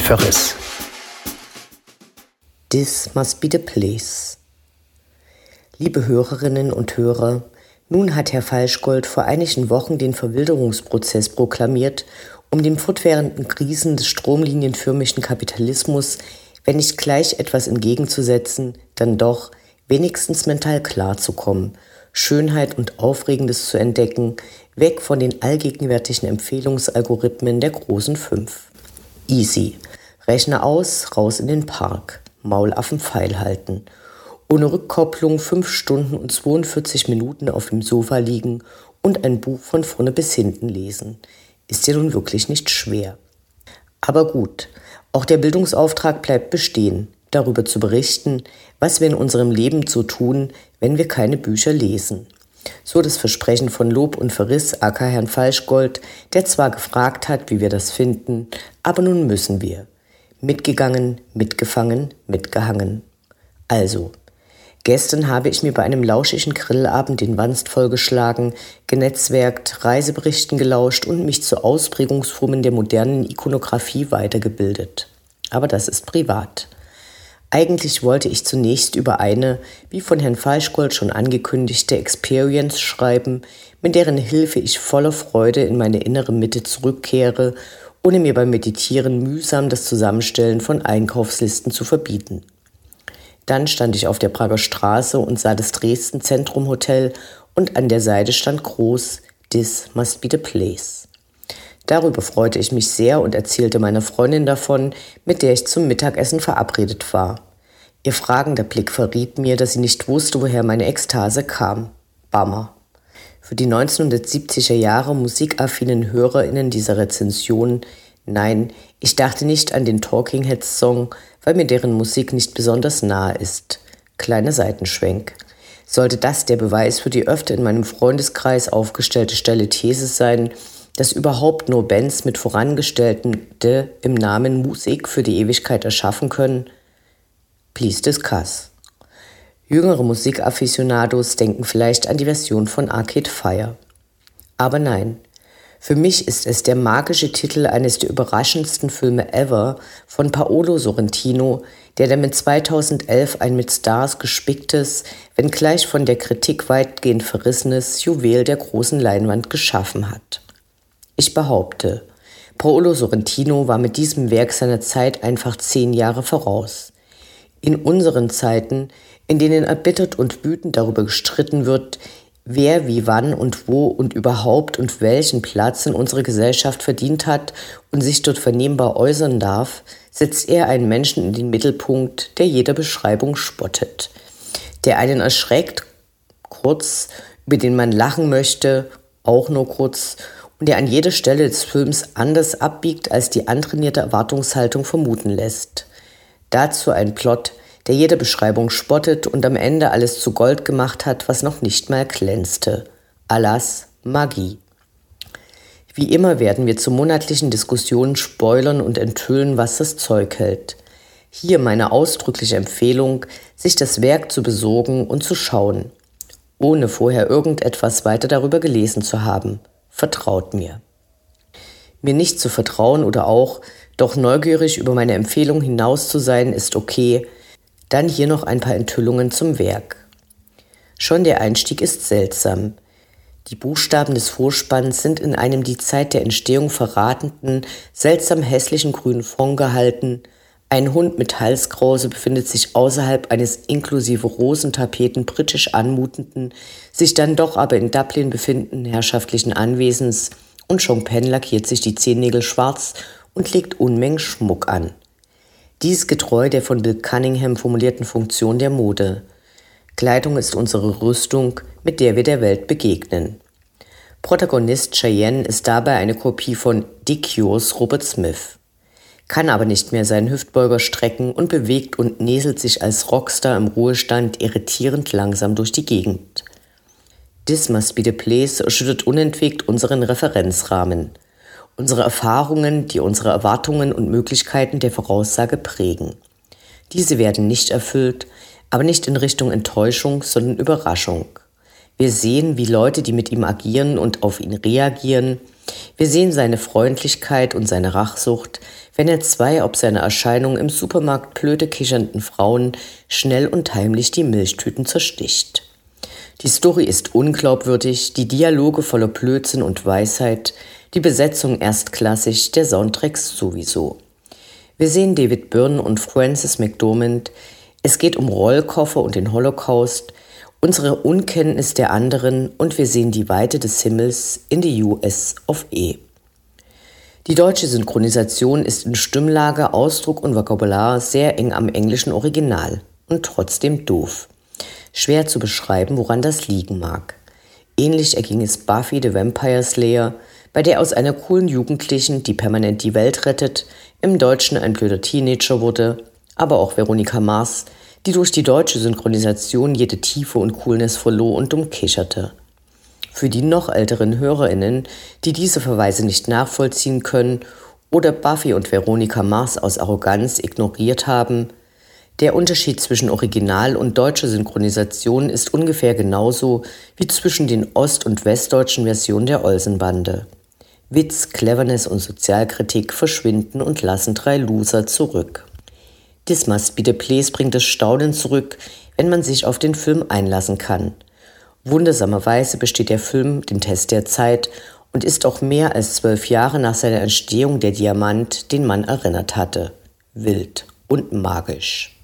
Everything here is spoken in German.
Verriss. This must be the place. Liebe Hörerinnen und Hörer, nun hat Herr Falschgold vor einigen Wochen den Verwilderungsprozess proklamiert, um dem fortwährenden Krisen des stromlinienförmigen Kapitalismus, wenn nicht gleich etwas entgegenzusetzen, dann doch wenigstens mental klarzukommen, Schönheit und Aufregendes zu entdecken, weg von den allgegenwärtigen Empfehlungsalgorithmen der großen Fünf. Easy. Rechne aus, raus in den Park. Maulaffen Pfeil halten. Ohne Rückkopplung fünf Stunden und 42 Minuten auf dem Sofa liegen und ein Buch von vorne bis hinten lesen. Ist ja nun wirklich nicht schwer. Aber gut, auch der Bildungsauftrag bleibt bestehen, darüber zu berichten, was wir in unserem Leben zu tun, wenn wir keine Bücher lesen. So das Versprechen von Lob und Verriss aka Herrn Falschgold, der zwar gefragt hat, wie wir das finden, aber nun müssen wir. Mitgegangen, mitgefangen, mitgehangen. Also, gestern habe ich mir bei einem lauschigen Grillabend den Wanst vollgeschlagen, genetzwerkt, Reiseberichten gelauscht und mich zu Ausprägungsformen der modernen Ikonographie weitergebildet. Aber das ist privat. Eigentlich wollte ich zunächst über eine, wie von Herrn Falschgold schon angekündigte, Experience schreiben, mit deren Hilfe ich voller Freude in meine innere Mitte zurückkehre, ohne mir beim Meditieren mühsam das Zusammenstellen von Einkaufslisten zu verbieten. Dann stand ich auf der Prager Straße und sah das Dresden Zentrum Hotel und an der Seite stand groß This must be the place. Darüber freute ich mich sehr und erzählte meiner Freundin davon, mit der ich zum Mittagessen verabredet war. Ihr fragender Blick verriet mir, dass sie nicht wusste, woher meine Ekstase kam. Bammer. Für die 1970er Jahre musikaffinen HörerInnen dieser Rezension, nein, ich dachte nicht an den Talking Heads Song, weil mir deren Musik nicht besonders nahe ist. Kleiner Seitenschwenk. Sollte das der Beweis für die öfter in meinem Freundeskreis aufgestellte Stelle These sein, dass überhaupt nur Bands mit vorangestellten De im Namen Musik für die Ewigkeit erschaffen können? Please discuss. Jüngere Musikafficionados denken vielleicht an die Version von Arcade Fire. Aber nein, für mich ist es der magische Titel eines der überraschendsten Filme ever von Paolo Sorrentino, der damit 2011 ein mit Stars gespicktes, wenngleich von der Kritik weitgehend verrissenes Juwel der großen Leinwand geschaffen hat. Ich behaupte, Paolo Sorrentino war mit diesem Werk seiner Zeit einfach zehn Jahre voraus. In unseren Zeiten, in denen erbittert und wütend darüber gestritten wird, wer wie wann und wo und überhaupt und welchen Platz in unserer Gesellschaft verdient hat und sich dort vernehmbar äußern darf, setzt er einen Menschen in den Mittelpunkt, der jeder Beschreibung spottet, der einen erschreckt, kurz, über den man lachen möchte, auch nur kurz, der an jeder Stelle des Films anders abbiegt, als die antrainierte Erwartungshaltung vermuten lässt. Dazu ein Plot, der jede Beschreibung spottet und am Ende alles zu Gold gemacht hat, was noch nicht mal glänzte. Alas, Magie. Wie immer werden wir zu monatlichen Diskussionen spoilern und enthüllen, was das Zeug hält. Hier meine ausdrückliche Empfehlung, sich das Werk zu besorgen und zu schauen, ohne vorher irgendetwas weiter darüber gelesen zu haben vertraut mir. Mir nicht zu vertrauen oder auch doch neugierig über meine Empfehlung hinaus zu sein, ist okay. Dann hier noch ein paar Enthüllungen zum Werk. Schon der Einstieg ist seltsam. Die Buchstaben des Vorspanns sind in einem die Zeit der Entstehung verratenden, seltsam hässlichen grünen Fond gehalten. Ein Hund mit Halskrause befindet sich außerhalb eines inklusive Rosentapeten britisch anmutenden, sich dann doch aber in Dublin befindenden herrschaftlichen Anwesens und Penn lackiert sich die Zehennägel schwarz und legt Unmengen Schmuck an. Dies getreu der von Bill Cunningham formulierten Funktion der Mode. Kleidung ist unsere Rüstung, mit der wir der Welt begegnen. Protagonist Cheyenne ist dabei eine Kopie von Dick Cures Robert Smith kann aber nicht mehr seinen Hüftbeuger strecken und bewegt und näselt sich als Rockstar im Ruhestand irritierend langsam durch die Gegend. This must be the place schüttet unentwegt unseren Referenzrahmen. Unsere Erfahrungen, die unsere Erwartungen und Möglichkeiten der Voraussage prägen. Diese werden nicht erfüllt, aber nicht in Richtung Enttäuschung, sondern Überraschung. Wir sehen, wie Leute, die mit ihm agieren und auf ihn reagieren, Wir sehen seine Freundlichkeit und seine Rachsucht, wenn er zwei ob seine Erscheinung im Supermarkt blöde kichernden Frauen schnell und heimlich die Milchtüten zersticht. Die Story ist unglaubwürdig, die Dialoge voller Blödsinn und Weisheit, die Besetzung erstklassig, der Soundtrack sowieso. Wir sehen David Byrne und Frances McDormand. Es geht um Rollkoffer und den Holocaust, unsere Unkenntnis der anderen und wir sehen die Weite des Himmels in die US of E. Die deutsche Synchronisation ist in Stimmlage, Ausdruck und Vokabular sehr eng am englischen Original und trotzdem doof. Schwer zu beschreiben, woran das liegen mag. Ähnlich erging es Buffy the Vampire Slayer, bei der aus einer coolen Jugendlichen, die permanent die Welt rettet, im Deutschen ein blöder Teenager wurde, aber auch Veronika Mars, die durch die deutsche Synchronisation jede Tiefe und Coolness verlor und umkicherte. Für die noch älteren HörerInnen, die diese Verweise nicht nachvollziehen können oder Buffy und Veronika Mars aus Arroganz ignoriert haben, der Unterschied zwischen Original und deutscher Synchronisation ist ungefähr genauso wie zwischen den ost- und westdeutschen Versionen der Olsenbande. Witz, Cleverness und Sozialkritik verschwinden und lassen drei Loser zurück. This Must Be the Place bringt das Staunen zurück, wenn man sich auf den Film einlassen kann – Wundersamerweise besteht der Film den Test der Zeit und ist auch mehr als zwölf Jahre nach seiner Entstehung der Diamant, den man erinnert hatte. Wild und magisch.